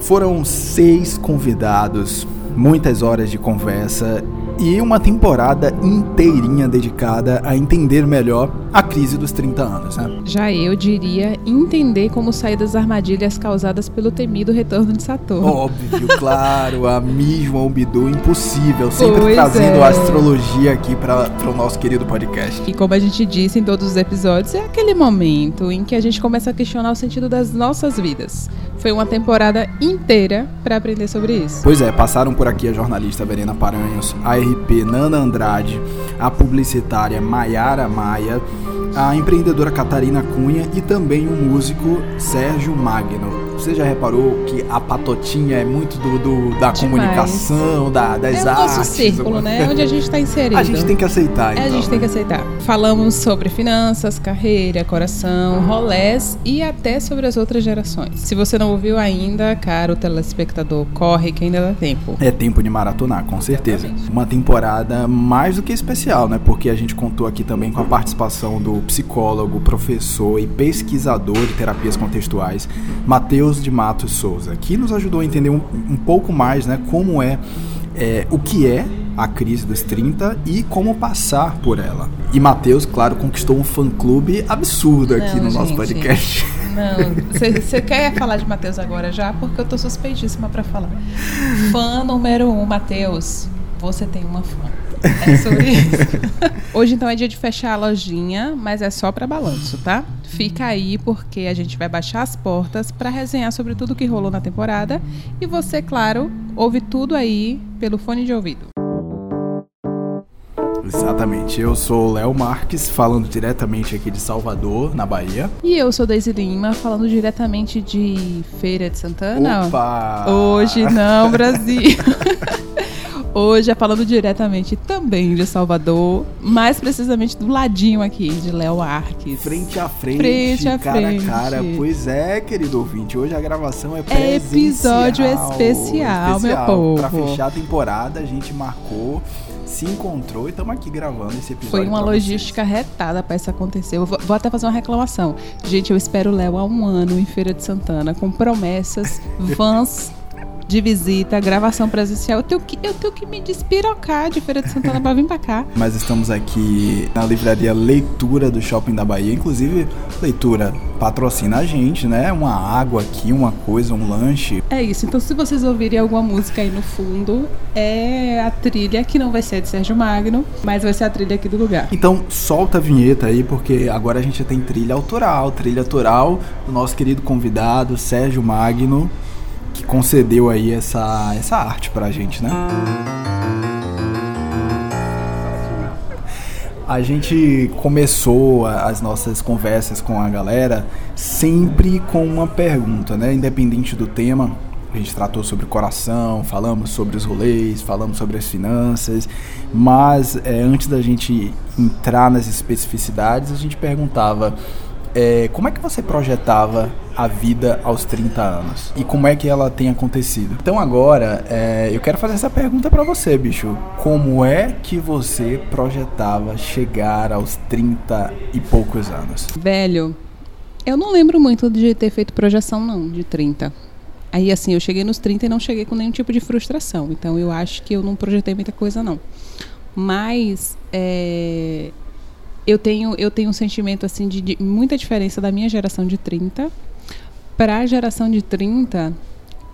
Foram seis convidados, muitas horas de conversa e uma temporada inteirinha dedicada a entender melhor a crise dos 30 anos, né? Já eu diria entender como sair das armadilhas causadas pelo temido retorno de Saturno. Óbvio, claro, a mesma Bidu impossível, sempre Pois trazendo é. a astrologia aqui para o nosso querido podcast. E como a gente disse em todos os episódios, é aquele momento em que a gente começa a questionar o sentido das nossas vidas. Foi uma temporada inteira para aprender sobre isso. Pois é, passaram por aqui a jornalista Verena Paranhos, a RP Nana Andrade, a publicitária Maiara Maia, a empreendedora Catarina Cunha e também o músico Sérgio Magno. Você já reparou que a patotinha é muito do, do- da Demais. comunicação, da, das é o artes? nosso círculo, né? Onde a gente está inserido. A gente tem que aceitar, É, então. a gente tem que aceitar. Falamos sobre finanças, carreira, coração, rolés e até sobre as outras gerações. Se você não ouviu ainda, caro telespectador, corre que ainda dá tempo. É tempo de maratonar, com certeza. Uma temporada mais do que especial, né? Porque a gente contou aqui também com a participação do psicólogo, professor e pesquisador de terapias contextuais, Matheus de Matos Souza, que nos ajudou a entender um, um pouco mais, né? Como é, é, o que é a crise dos 30 e como passar por ela. E Matheus, claro, conquistou um fã-clube absurdo aqui Não, no nosso gente. podcast. Não, você quer falar de Matheus agora já? Porque eu tô suspeitíssima pra falar. Fã número um, Matheus. Você tem uma fã. É sobre isso. Hoje então é dia de fechar a lojinha, mas é só pra balanço, tá? Fica aí porque a gente vai baixar as portas pra resenhar sobre tudo que rolou na temporada e você, claro, ouve tudo aí pelo fone de ouvido. Exatamente. Eu sou o Léo Marques, falando diretamente aqui de Salvador, na Bahia. E eu sou Daisy Lima, falando diretamente de Feira de Santana. Opa! Hoje não, Brasil. Hoje é falando diretamente também de Salvador, mais precisamente do ladinho aqui de Léo Arques. Frente a frente, Frente a cara frente. a cara. Pois é, querido ouvinte. Hoje a gravação é É presencial. episódio especial, meu povo. Pra fechar a temporada, a gente marcou, se encontrou e estamos aqui gravando esse episódio. Foi uma logística retada pra isso acontecer. Eu vou, vou até fazer uma reclamação. Gente, eu espero o Léo há um ano em Feira de Santana, com promessas, vans de visita, gravação presencial. Eu tenho que, eu tenho que me despirocar de Feira de Santana pra vir pra cá. Mas estamos aqui na livraria Leitura do Shopping da Bahia. Inclusive, Leitura patrocina a gente, né? Uma água aqui, uma coisa, um lanche. É isso. Então, se vocês ouvirem alguma música aí no fundo, é a trilha que não vai ser de Sérgio Magno, mas vai ser a trilha aqui do lugar. Então solta a vinheta aí, porque agora a gente tem trilha autoral, trilha autoral do nosso querido convidado Sérgio Magno, que concedeu aí essa, essa arte pra gente, né? A gente começou as nossas conversas com a galera sempre com uma pergunta, né? Independente do tema, a gente tratou sobre o coração, falamos sobre os rolês, falamos sobre as finanças, mas é, antes da gente entrar nas especificidades, a gente perguntava é, como é que você projetava a vida aos 30 anos e como é que ela tem acontecido. Então agora é, eu quero fazer essa pergunta pra você, bicho. Como é que você projetava chegar aos 30 e poucos anos? Velho, eu não lembro muito de ter feito projeção, não, de 30. Aí, assim, eu cheguei nos 30 e não cheguei com nenhum tipo de frustração. Então, eu acho que eu não projetei muita coisa, não. Mas, é, eu, tenho, eu tenho um sentimento, assim, de, de muita diferença da minha geração de 30 para a geração de 30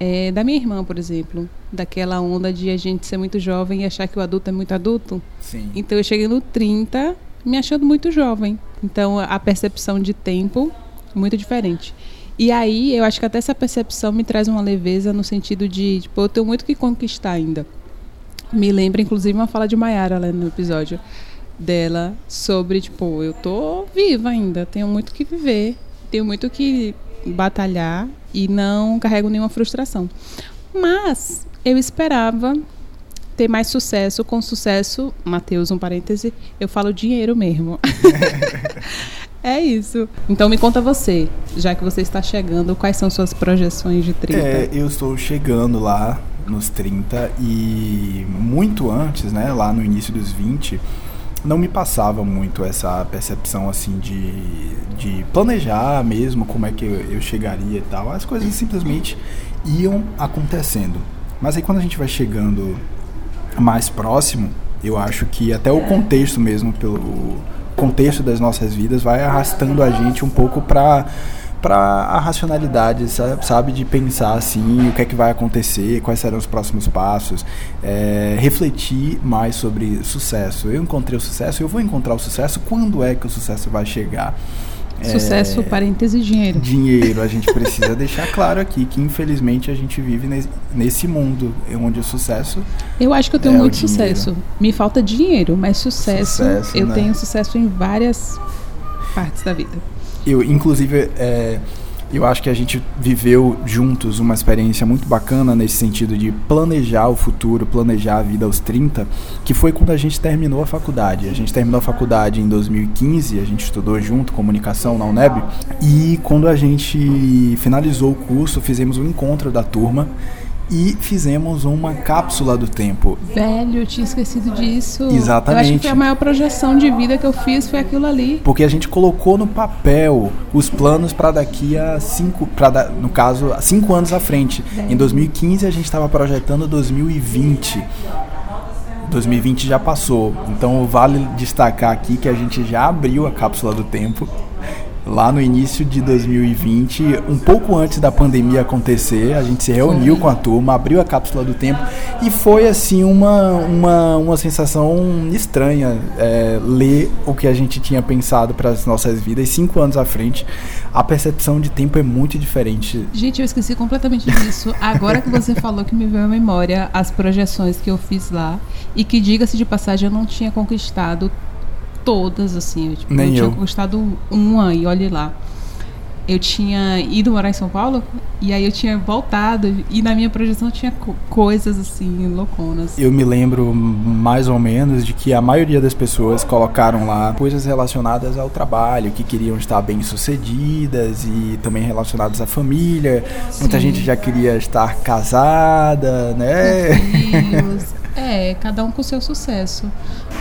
é, da minha irmã, por exemplo. Daquela onda de a gente ser muito jovem e achar que o adulto é muito adulto. Sim. Então eu cheguei no 30 me achando muito jovem. Então a percepção de tempo muito diferente. E aí eu acho que até essa percepção me traz uma leveza no sentido de, tipo, eu tenho muito que conquistar ainda. Me lembra inclusive uma fala de Mayara lá no episódio dela sobre, tipo, eu tô viva ainda, tenho muito que viver, tenho muito que batalhar e não carrego nenhuma frustração. Mas eu esperava ter mais sucesso. Com sucesso, Matheus, um parêntese, eu falo dinheiro mesmo. é isso. Então me conta você, já que você está chegando, quais são suas projeções de 30? É, eu estou chegando lá nos 30 e muito antes, né, lá no início dos 20, não me passava muito essa percepção assim de, de planejar mesmo como é que eu, chegaria e tal. As coisas simplesmente iam acontecendo. Mas aí quando a gente vai chegando mais próximo, eu acho que até o contexto mesmo, pelo contexto das nossas vidas, vai arrastando a gente um pouco para para a racionalidade, sabe, de pensar assim, o que é que vai acontecer, quais serão os próximos passos, é, refletir mais sobre sucesso. Eu encontrei o sucesso, eu vou encontrar o sucesso, quando é que o sucesso vai chegar? Sucesso, é, parêntese, dinheiro. Dinheiro. A gente precisa deixar claro aqui que, infelizmente, a gente vive nesse mundo onde o sucesso. Eu acho que eu tenho é muito sucesso. Me falta dinheiro, mas sucesso. sucesso eu né? tenho sucesso em várias partes da vida. Eu, inclusive, é, eu acho que a gente viveu juntos uma experiência muito bacana nesse sentido de planejar o futuro, planejar a vida aos 30, que foi quando a gente terminou a faculdade. A gente terminou a faculdade em 2015, a gente estudou junto comunicação na UNEB, e quando a gente finalizou o curso, fizemos um encontro da turma e fizemos uma cápsula do tempo. Velho, eu tinha esquecido disso. Exatamente. Eu acho que foi a maior projeção de vida que eu fiz foi aquilo ali. Porque a gente colocou no papel os planos para daqui a cinco, para no caso, cinco anos à frente. Em 2015 a gente estava projetando 2020. 2020 já passou, então vale destacar aqui que a gente já abriu a cápsula do tempo lá no início de 2020, um pouco antes da pandemia acontecer, a gente se reuniu com a turma, abriu a cápsula do tempo e foi assim uma, uma, uma sensação estranha é, ler o que a gente tinha pensado para as nossas vidas cinco anos à frente. A percepção de tempo é muito diferente. Gente, eu esqueci completamente disso. Agora que você falou que me veio à memória as projeções que eu fiz lá e que, diga-se de passagem, eu não tinha conquistado todas, assim. Eu, tipo, Nem eu, eu. tinha gostado uma e olhe lá. Eu tinha ido morar em São Paulo e aí eu tinha voltado e na minha projeção tinha co coisas assim, louconas. Eu me lembro mais ou menos de que a maioria das pessoas colocaram lá coisas relacionadas ao trabalho, que queriam estar bem sucedidas e também relacionadas à família. Sim. Muita gente já queria estar casada, né? É, cada um com seu sucesso.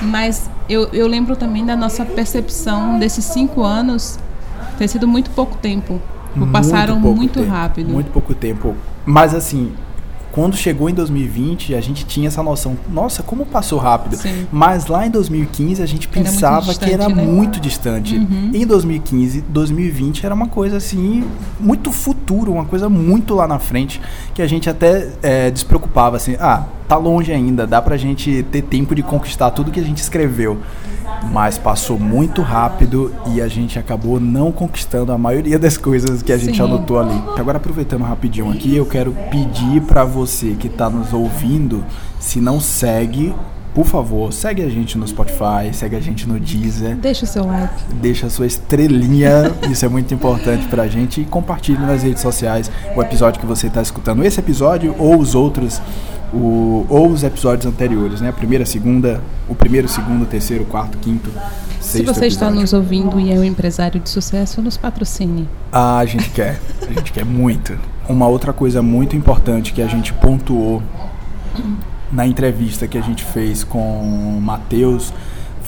Mas eu, eu lembro também da nossa percepção desses cinco anos ter sido muito pouco tempo. Muito passaram muito tempo, rápido. Muito pouco tempo. Mas assim, quando chegou em 2020, a gente tinha essa noção, nossa, como passou rápido. Sim. Mas lá em 2015 a gente pensava distante, que era né? muito distante. Uhum. Em 2015, 2020 era uma coisa assim, muito futuro, uma coisa muito lá na frente, que a gente até é, despreocupava assim, ah, tá longe ainda, dá pra gente ter tempo de conquistar tudo que a gente escreveu mas passou muito rápido e a gente acabou não conquistando a maioria das coisas que a gente Sim. anotou ali. Agora aproveitando rapidinho aqui, eu quero pedir para você que está nos ouvindo, se não segue, por favor, segue a gente no Spotify, segue a gente no Deezer. Deixa o seu like. Deixa a sua estrelinha, isso é muito importante pra gente. E compartilhe nas redes sociais o episódio que você está escutando. Esse episódio ou os outros o, ou os episódios anteriores, né? A primeira, segunda, o primeiro, segundo, terceiro, quarto, quinto, Se você episódio. está nos ouvindo e é um empresário de sucesso, nos patrocine. Ah, a gente quer. A gente quer muito. Uma outra coisa muito importante que a gente pontuou na entrevista que a gente fez com o Matheus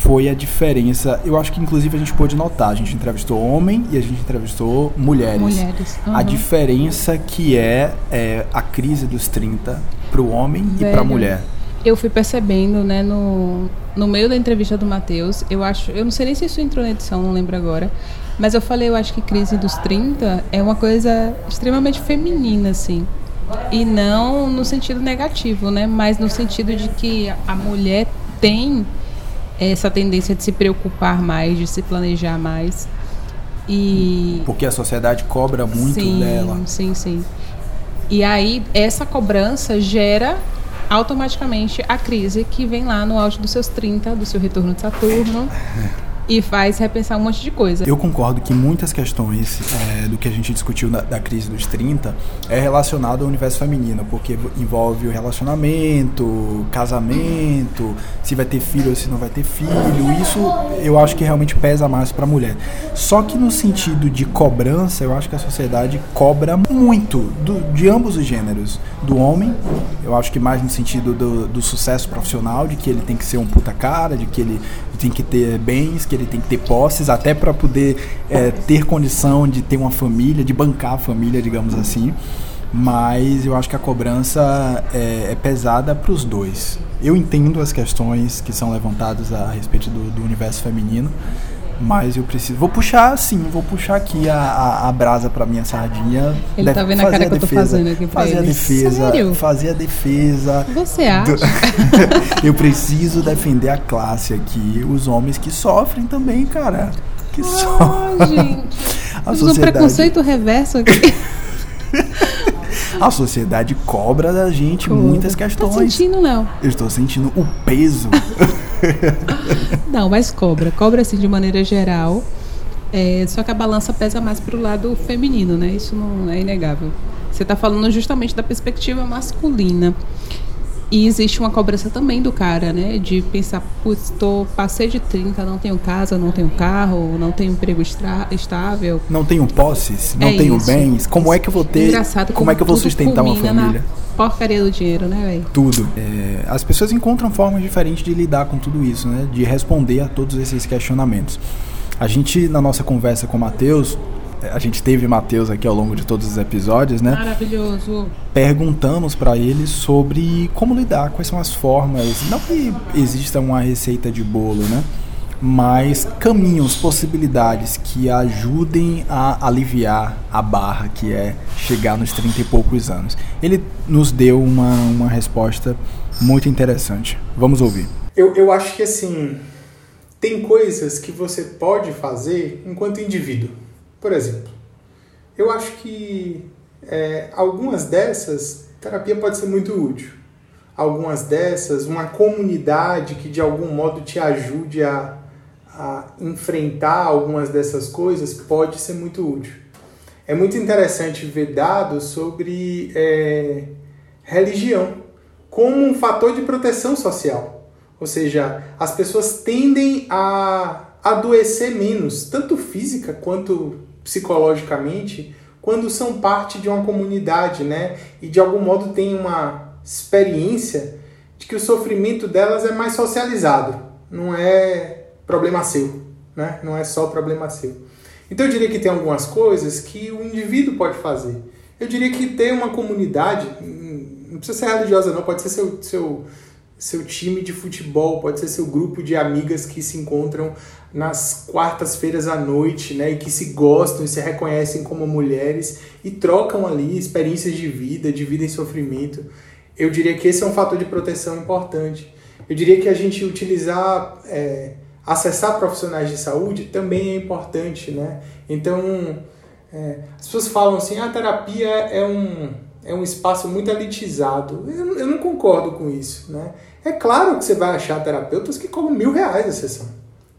foi a diferença. Eu acho que inclusive a gente pôde notar. A gente entrevistou homem e a gente entrevistou mulheres. Mulheres. Uhum. A diferença que é, é, a crise dos 30 para o homem Velho, e para a mulher. Eu fui percebendo, né, no, no meio da entrevista do Matheus, eu acho, eu não sei nem se isso entrou na edição, não lembro agora, mas eu falei, eu acho que crise dos 30 é uma coisa extremamente feminina, assim. E não no sentido negativo, né? Mas no sentido de que a mulher tem essa tendência de se preocupar mais, de se planejar mais. E porque a sociedade cobra muito sim, dela. Sim, sim. E aí essa cobrança gera automaticamente a crise que vem lá no auge dos seus 30, do seu retorno de Saturno. e faz repensar um monte de coisa. Eu concordo que muitas questões é, do que a gente discutiu na, da crise dos 30 é relacionado ao universo feminino, porque envolve o relacionamento, casamento, se vai ter filho ou se não vai ter filho. Isso eu acho que realmente pesa mais para a mulher. Só que no sentido de cobrança, eu acho que a sociedade cobra muito do, de ambos os gêneros. Do homem, eu acho que mais no sentido do, do sucesso profissional, de que ele tem que ser um puta cara, de que ele tem que ter bens, que ele tem que ter posses, até para poder é, ter condição de ter uma família, de bancar a família, digamos assim. mas eu acho que a cobrança é, é pesada para os dois. Eu entendo as questões que são levantadas a respeito do, do universo feminino, mas eu preciso. Vou puxar, sim, vou puxar aqui a, a, a brasa pra minha sardinha. Ele tá vendo a cara a que eu tô fazendo aqui pra fazer ele. a defesa. Sério? Fazer a defesa. Você acha? do- eu preciso defender a classe aqui. Os homens que sofrem também, cara. Que sofrem. Ah, gente. A Temos um sociedade, preconceito reverso aqui. a sociedade cobra da gente muitas Tá questões. sentindo, Léo? Eu estou sentindo o peso. Não, mas cobra. Cobra, assim, de maneira geral. É, só que a balança pesa mais pro lado feminino, né? Isso não é inegável. Você está falando justamente da perspectiva masculina. E existe uma cobrança também do cara, né? De pensar, putz, tô, passei de 30, não tenho casa, não tenho carro, não tenho emprego estável. Não tenho posses, não É tenho isso. bens. Como é que eu vou ter? Engraçado como é que eu vou sustentar uma família? Porcaria do dinheiro, né, velho? tudo. É, as pessoas encontram formas diferentes de lidar com tudo isso, né? De responder a todos esses questionamentos. A gente, na nossa conversa com o Matheus, a gente teve Matheus aqui ao longo de todos os episódios, né? Maravilhoso. Perguntamos para ele sobre como lidar, quais são as formas. Não que exista uma receita de bolo, né? Mas caminhos, possibilidades que ajudem a aliviar a barra que é chegar nos 30 e poucos anos. Ele nos deu uma, uma resposta muito interessante. Vamos ouvir. Eu, eu acho que assim, tem coisas que você pode fazer enquanto indivíduo. Por exemplo, eu acho que é, algumas dessas, terapia pode ser muito útil. Algumas dessas, uma comunidade que de algum modo te ajude a, a enfrentar algumas dessas coisas pode ser muito útil. É muito interessante ver dados sobre é, religião como um fator de proteção social. Ou seja, as pessoas tendem a adoecer menos, tanto física quanto psicologicamente, quando são parte de uma comunidade, né? E de algum modo têm uma experiência de que o sofrimento delas é mais socializado, não é problema seu, né? Não é só problema seu. Então eu diria que tem algumas coisas que o indivíduo pode fazer. Eu diria que ter uma comunidade, hum, não precisa ser religiosa não, pode ser seu, seu, seu time de futebol, pode ser seu grupo de amigas que se encontram nas quartas-feiras à noite, né, e que se gostam e se reconhecem como mulheres e trocam ali experiências de vida, de vida em sofrimento. Eu diria que esse é um fator de proteção importante. Eu diria que a gente utilizar, é, acessar profissionais de saúde também é importante, né? Então, é, as pessoas falam assim, a terapia é um, é um espaço muito elitizado. Eu, eu não concordo com isso, né? É claro que você vai achar terapeutas que cobram mil reais a sessão,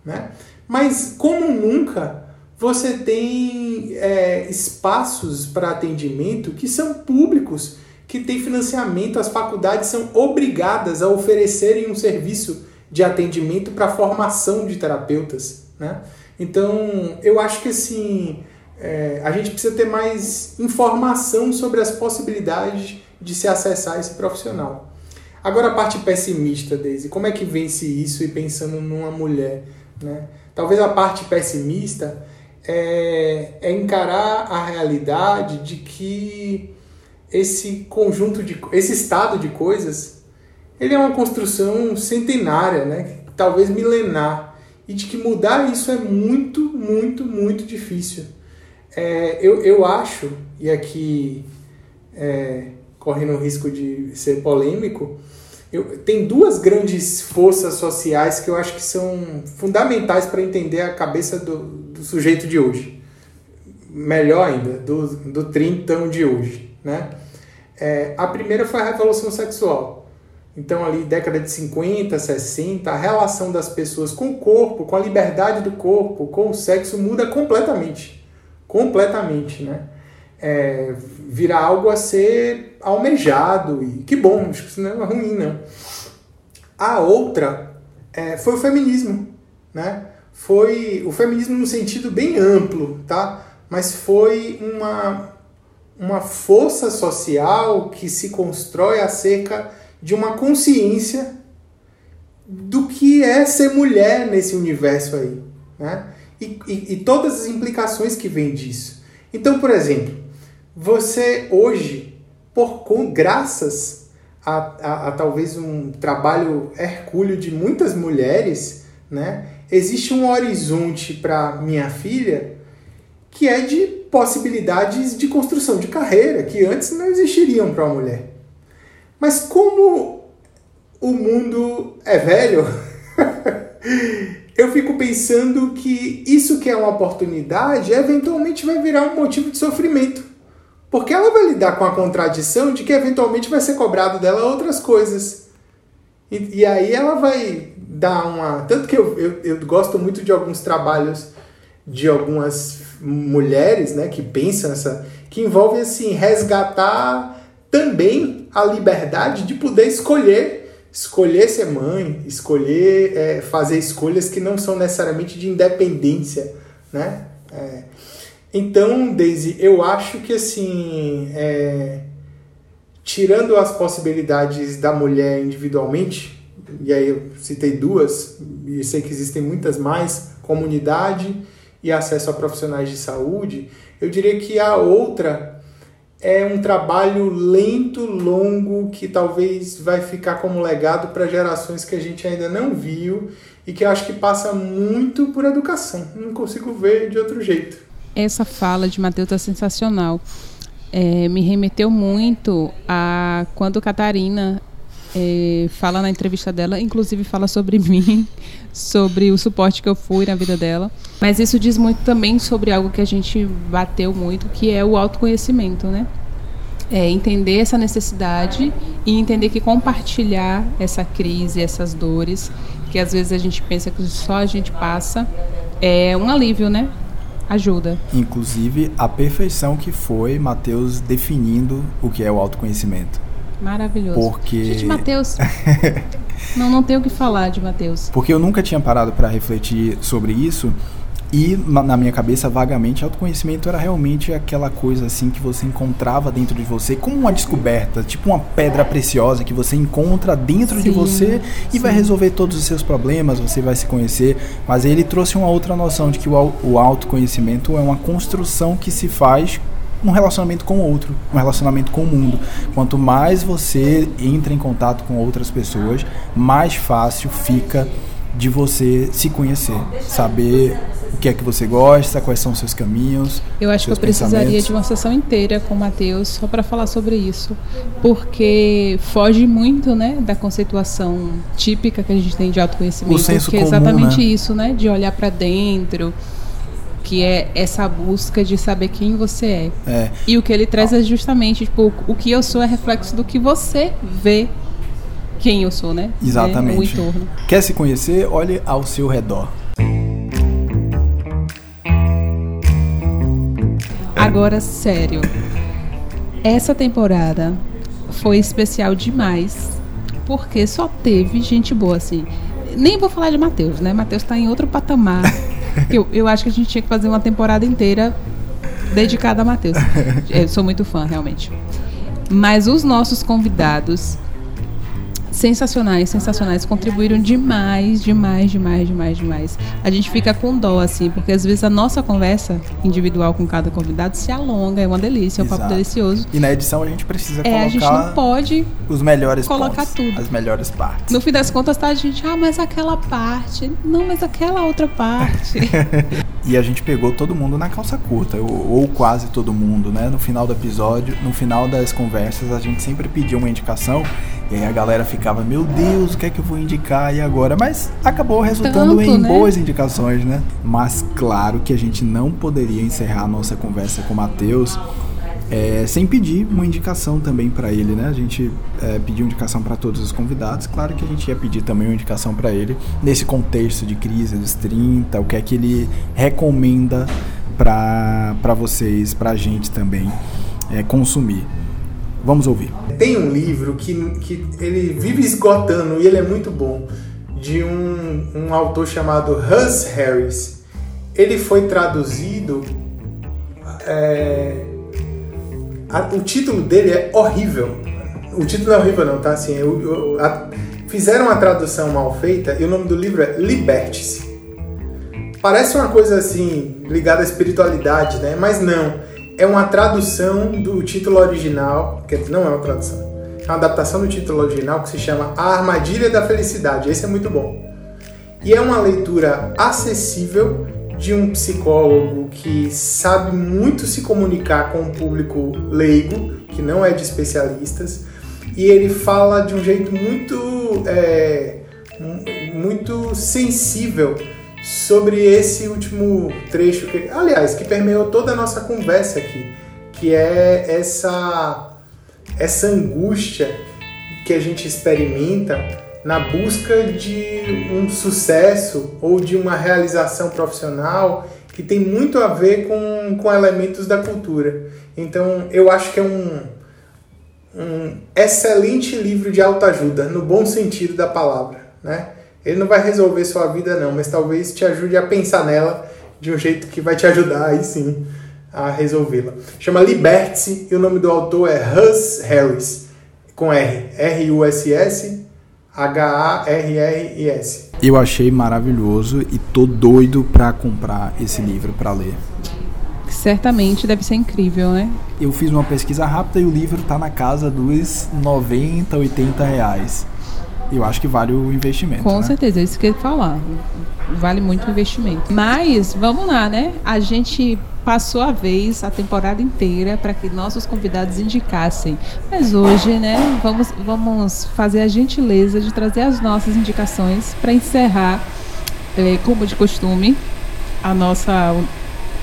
né? Mas, como nunca, você tem é, espaços para atendimento que são públicos, que têm financiamento, as faculdades são obrigadas a oferecerem um serviço de atendimento para formação de terapeutas, né? Então, eu acho que assim, é, a gente precisa ter mais informação sobre as possibilidades de se acessar esse profissional. Agora a parte pessimista, Daisy, como é que vence isso e pensando numa mulher, né? Talvez a parte pessimista é, é encarar a realidade de que esse conjunto de esse estado de coisas ele é uma construção centenária, né? Talvez milenar e de que mudar isso é muito, muito, muito difícil. É, eu, eu acho, e aqui é, correndo o risco de ser polêmico, eu, tem duas grandes forças sociais que eu acho que são fundamentais para entender a cabeça do, do sujeito de hoje. Melhor ainda, do, do trintão de hoje. Né? É, a primeira foi a revolução sexual. Então, ali, década de 50, 60, a relação das pessoas com o corpo, com a liberdade do corpo, com o sexo muda completamente. Completamente, né? É, vira algo a ser almejado e que bom, acho que isso não é ruim, não. A outra é, foi o feminismo, né? Foi o feminismo no sentido bem amplo, tá? Mas foi uma, uma força social que se constrói acerca de uma consciência do que é ser mulher nesse universo aí, né? E, e, e todas as implicações que vêm disso. Então, por exemplo, você hoje por com graças a, a, a, talvez um trabalho hercúleo de muitas mulheres, né, existe um horizonte para minha filha que é de possibilidades de construção de carreira que antes não existiriam para uma mulher. Mas como o mundo é velho, eu fico pensando que isso que é uma oportunidade eventualmente vai virar um motivo de sofrimento. Porque ela vai lidar com a contradição de que eventualmente vai ser cobrado dela outras coisas. E, e aí ela vai dar uma. Tanto que eu, eu, eu gosto muito de alguns trabalhos de algumas mulheres né, que pensam essa. que envolvem assim, resgatar também a liberdade de poder escolher escolher ser mãe, escolher é, fazer escolhas que não são necessariamente de independência, né? É, então, Daisy, eu acho que assim, é, tirando as possibilidades da mulher individualmente, e aí eu citei duas, e sei que existem muitas mais, comunidade e acesso a profissionais de saúde, eu diria que a outra é um trabalho lento, longo, que talvez vai ficar como legado para gerações que a gente ainda não viu e que acho que passa muito por educação. Não consigo ver de outro jeito. Essa fala de Matheus é sensacional. É, me remeteu muito a quando Catarina é, fala na entrevista dela, inclusive fala sobre mim, sobre o suporte que eu fui na vida dela. Mas isso diz muito também sobre algo que a gente bateu muito, que é o autoconhecimento, né? É entender essa necessidade e entender que compartilhar essa crise, essas dores, que às vezes a gente pensa que só a gente passa, é um alívio, né? Ajuda. Inclusive, a perfeição que foi Mateus definindo o que é o autoconhecimento. Maravilhoso. Porque. Gente, Mateus. não, não tenho o que falar de Mateus. Porque eu nunca tinha parado para refletir sobre isso. E na minha cabeça, vagamente, autoconhecimento era realmente aquela coisa assim que você encontrava dentro de você, como uma descoberta, tipo uma pedra preciosa que você encontra dentro sim, de você e sim. vai resolver todos os seus problemas, você vai se conhecer. Mas ele trouxe uma outra noção de que o autoconhecimento é uma construção que se faz um relacionamento com o outro, um relacionamento com o mundo. Quanto mais você entra em contato com outras pessoas, mais fácil fica de você se conhecer, saber o que é que você gosta, quais são os seus caminhos. Eu acho que eu precisaria de uma sessão inteira com o Matheus só para falar sobre isso, porque foge muito, né, da conceituação típica que a gente tem de autoconhecimento, o senso que é comum, exatamente né? isso, né, de olhar para dentro, que é essa busca de saber quem você é. é. E o que ele traz é justamente, tipo, o que eu sou é reflexo do que você vê quem eu sou, né? Exatamente. É, o entorno. Quer se conhecer? Olhe ao seu redor. Agora, sério. Essa temporada foi especial demais, porque só teve gente boa, assim. Nem vou falar de Matheus, né? Matheus tá em outro patamar. eu, eu acho que a gente tinha que fazer uma temporada inteira dedicada a Matheus. Eu sou muito fã, realmente. Mas os nossos convidados sensacionais, sensacionais, contribuíram demais, demais, demais, demais, demais. A gente fica com dó, assim, porque às vezes a nossa conversa individual com cada convidado se alonga, é uma delícia, é um Exato. papo delicioso. E na edição a gente precisa É, colocar a gente não pode os melhores colocar pontos, tudo. as melhores partes. No fim das contas, tá a gente, ah, mas aquela parte. Não, mas aquela outra parte. E a gente pegou todo mundo na calça curta, ou, ou quase todo mundo, né? No final do episódio, no final das conversas, a gente sempre pedia uma indicação e aí a galera ficava, meu Deus, o que é que eu vou indicar e agora? Mas acabou resultando Tanto, em né? boas indicações, né? Mas claro que a gente não poderia encerrar a nossa conversa com o Matheus é, sem pedir uma indicação também para ele, né? A gente é, pediu indicação para todos os convidados, claro que a gente ia pedir também uma indicação para ele nesse contexto de crise dos 30, o que é que ele recomenda para vocês, para a gente também é, consumir. Vamos ouvir. Tem um livro que, que ele vive esgotando e ele é muito bom, de um, um autor chamado Hus Harris. Ele foi traduzido. é, a- o título dele é horrível. O título é horrível, não, tá? Assim, eu- eu- a- fizeram uma tradução mal feita e o nome do livro é Liberte-se. Parece uma coisa assim, ligada à espiritualidade, né? Mas não. é uma tradução do título original, que não é uma tradução, é uma adaptação do título original que se chama A Armadilha da Felicidade. Esse é muito bom. E é uma leitura acessível de um psicólogo que sabe muito se comunicar com o público leigo, que não é de especialistas, e ele fala de um jeito muito, é, muito sensível sobre esse último trecho, que, aliás, que permeou toda a nossa conversa aqui, que é essa, essa angústia que a gente experimenta na busca de um sucesso ou de uma realização profissional que tem muito a ver com, com elementos da cultura. Então, eu acho que é um, um excelente livro de autoajuda, no bom sentido da palavra. Né? Ele não vai resolver sua vida, não, mas talvez te ajude a pensar nela de um jeito que vai te ajudar aí sim a resolvê-la. Chama Liberte-se e o nome do autor é Russ Harris, com R, R-U-S-S H-A-R-R-I-S. Eu achei maravilhoso e tô doido para comprar esse livro para ler. Certamente deve ser incrível, né? Eu fiz uma pesquisa rápida e o livro tá na casa dos 90, 80 reais. Eu acho que vale o investimento. Com né? certeza, é isso que eu ia falar. Vale muito o investimento. Mas, vamos lá, né? A gente passou a vez a temporada inteira para que nossos convidados indicassem. Mas hoje, né, vamos, vamos fazer a gentileza de trazer as nossas indicações para encerrar, é, como de costume, a nossa.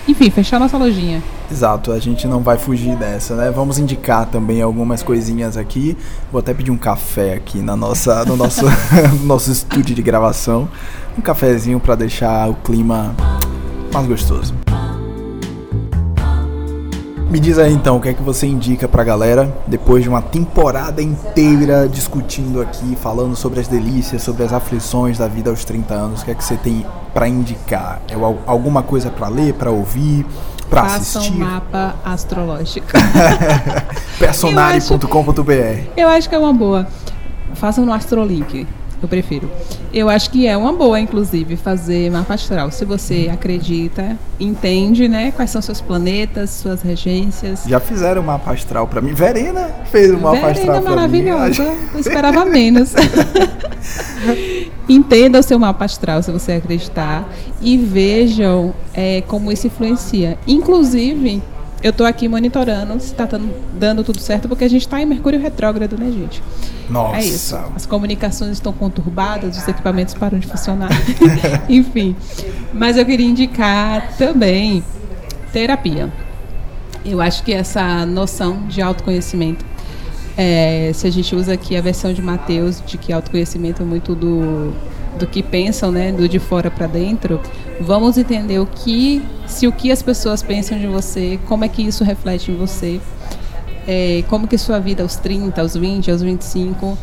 Enfim, fechar nossa lojinha. Exato, a gente não vai fugir dessa, né? Vamos indicar também algumas coisinhas aqui. Vou até pedir um café aqui na nossa, no nosso, no nosso estúdio de gravação. Um cafezinho para deixar o clima mais gostoso. Me diz aí então, o que é que você indica pra galera depois de uma temporada inteira discutindo aqui, falando sobre as delícias, sobre as aflições da vida aos 30 anos? O que é que você tem para indicar? É alguma coisa para ler, para ouvir, para assistir? um mapa astrológico. Personari.com.br. Eu acho que é uma boa. Façam no Astrolink eu prefiro. Eu acho que é uma boa, inclusive, fazer mapa astral. Se você acredita, entende, né, quais são seus planetas, suas regências. Já fizeram mapa astral para mim. Verena fez o mapa Verena astral para mim. maravilhosa. Eu esperava menos. Entenda o seu mapa astral, se você acreditar, e vejam é, como isso influencia. Inclusive, eu estou aqui monitorando se está dando tudo certo, porque a gente está em Mercúrio retrógrado, né, gente? Nossa. É isso. As comunicações estão conturbadas, os equipamentos param de funcionar. Enfim. Mas eu queria indicar também terapia. Eu acho que essa noção de autoconhecimento, é, se a gente usa aqui a versão de Mateus, de que autoconhecimento é muito do do que pensam, né, do de fora para dentro, vamos entender o que, se o que as pessoas pensam de você, como é que isso reflete em você, é, como que sua vida aos 30, aos 20, aos 25,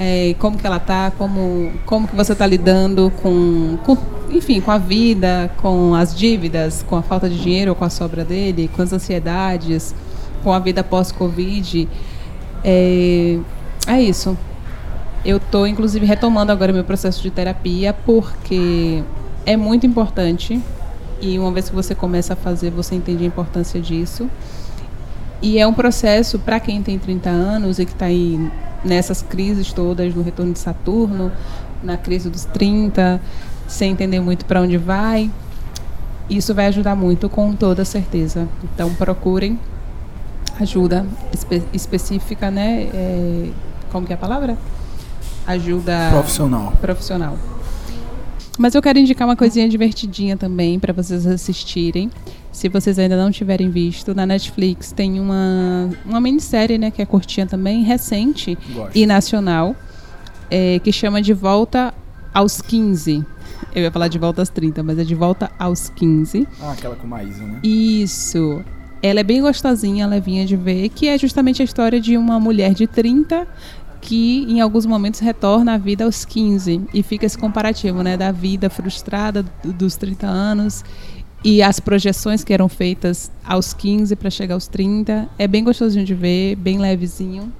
é, como que ela tá, como, como que você está lidando com, com, enfim, com a vida, com as dívidas, com a falta de dinheiro ou com a sobra dele, com as ansiedades, com a vida pós-Covid. É, é isso. Eu estou, inclusive, retomando agora meu processo de terapia, porque é muito importante. E uma vez que você começa a fazer, você entende a importância disso. E é um processo para quem tem 30 anos e que está aí nessas crises todas, no retorno de Saturno, na crise dos 30, sem entender muito para onde vai. Isso vai ajudar muito, com toda certeza. Então, procurem ajuda espe específica, né? É, como que é a palavra? Ajuda profissional. profissional. Mas eu quero indicar uma coisinha divertidinha também para vocês assistirem. Se vocês ainda não tiverem visto, na Netflix tem uma, uma minissérie, né, que é curtinha também, recente Gosto. e nacional, é, que chama De Volta aos 15. Eu ia falar de volta aos 30, mas é de volta aos 15. Ah, aquela com Maísa, né? Isso. Ela é bem gostosinha, levinha de ver, que é justamente a história de uma mulher de 30 que em alguns momentos retorna à vida aos 15 e fica esse comparativo, né, da vida frustrada dos 30 anos e as projeções que eram feitas aos 15 para chegar aos 30. É bem gostosinho de ver, bem levezinho,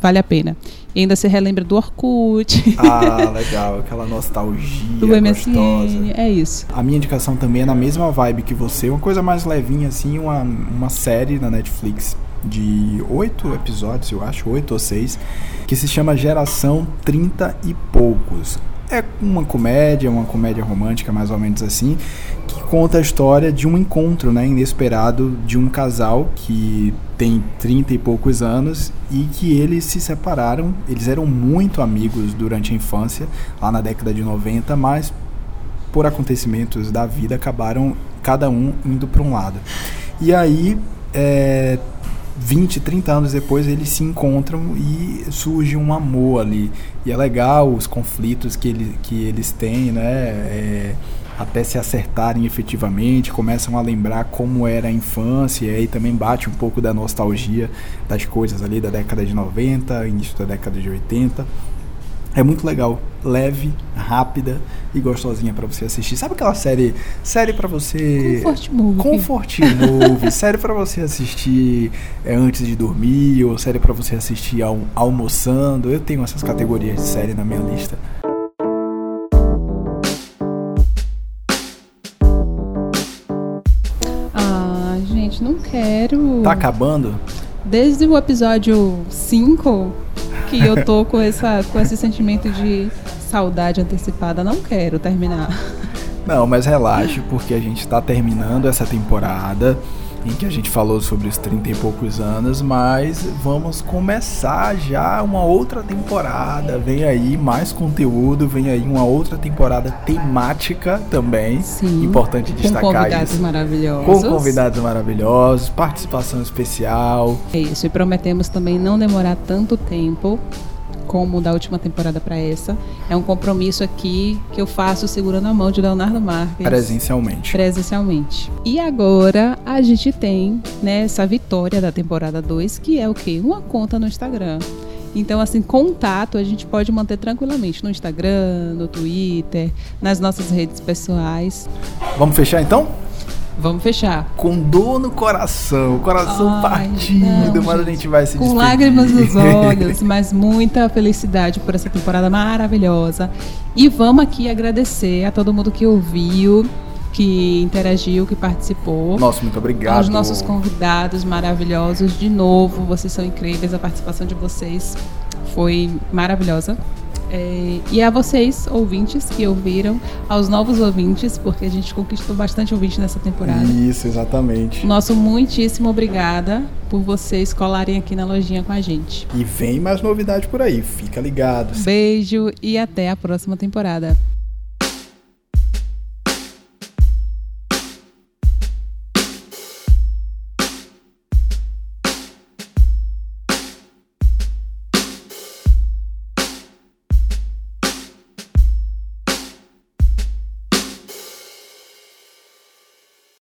vale a pena. E ainda se relembra do Orkut. Ah, legal, aquela nostalgia do gostosa. MSN, é isso. A minha indicação também é na mesma vibe que você, uma coisa mais levinha assim, uma, uma série na Netflix de oito episódios, eu acho, oito ou seis, que se chama Geração 30 e Poucos. É uma comédia, uma comédia romântica, mais ou menos assim, que conta a história de um encontro né, inesperado de um casal que tem 30 e poucos anos e que eles se separaram. Eles eram muito amigos durante a infância, lá na década de 90, mas por acontecimentos da vida acabaram cada um indo para um lado. E aí, é, 20, 30 anos depois eles se encontram e surge um amor ali. E é legal os conflitos que, ele, que eles têm, né? É, até se acertarem efetivamente, começam a lembrar como era a infância, e aí também bate um pouco da nostalgia das coisas ali da década de 90, início da década de 80. É muito legal, leve, rápida e gostosinha para você assistir. Sabe aquela série, série para você Comfort movie. Comfort movie, série para você assistir é, antes de dormir ou série para você assistir al almoçando. Eu tenho essas categorias de série na minha lista. Ah, gente, não quero. Tá acabando? Desde o episódio 5 que eu tô com, essa, com esse sentimento de saudade antecipada. Não quero terminar. Não, mas relaxe, porque a gente está terminando essa temporada em que a gente falou sobre os 30 e poucos anos, mas vamos começar já uma outra temporada. Vem aí mais conteúdo, vem aí uma outra temporada temática também. Sim. Importante destacar com convidados isso. maravilhosos. Com convidados maravilhosos, participação especial. É isso, e prometemos também não demorar tanto tempo como da última temporada para essa. É um compromisso aqui que eu faço segurando a mão de Leonardo Marques. Presencialmente. Presencialmente. E agora a gente tem né, essa vitória da temporada 2, que é o quê? Uma conta no Instagram. Então, assim, contato a gente pode manter tranquilamente no Instagram, no Twitter, nas nossas redes pessoais. Vamos fechar então? Vamos fechar. Com dor no coração, coração Ai, partido, não, mas a gente. gente vai se Com despedir. lágrimas nos olhos, mas muita felicidade por essa temporada maravilhosa. E vamos aqui agradecer a todo mundo que ouviu, que interagiu, que participou. Nossa, muito obrigado. Aos nossos convidados maravilhosos, de novo, vocês são incríveis, a participação de vocês foi maravilhosa. É, e a vocês, ouvintes, que ouviram, aos novos ouvintes, porque a gente conquistou bastante ouvinte nessa temporada. Isso, exatamente. Nosso muitíssimo obrigada por vocês colarem aqui na lojinha com a gente. E vem mais novidade por aí, fica ligado. Beijo e até a próxima temporada.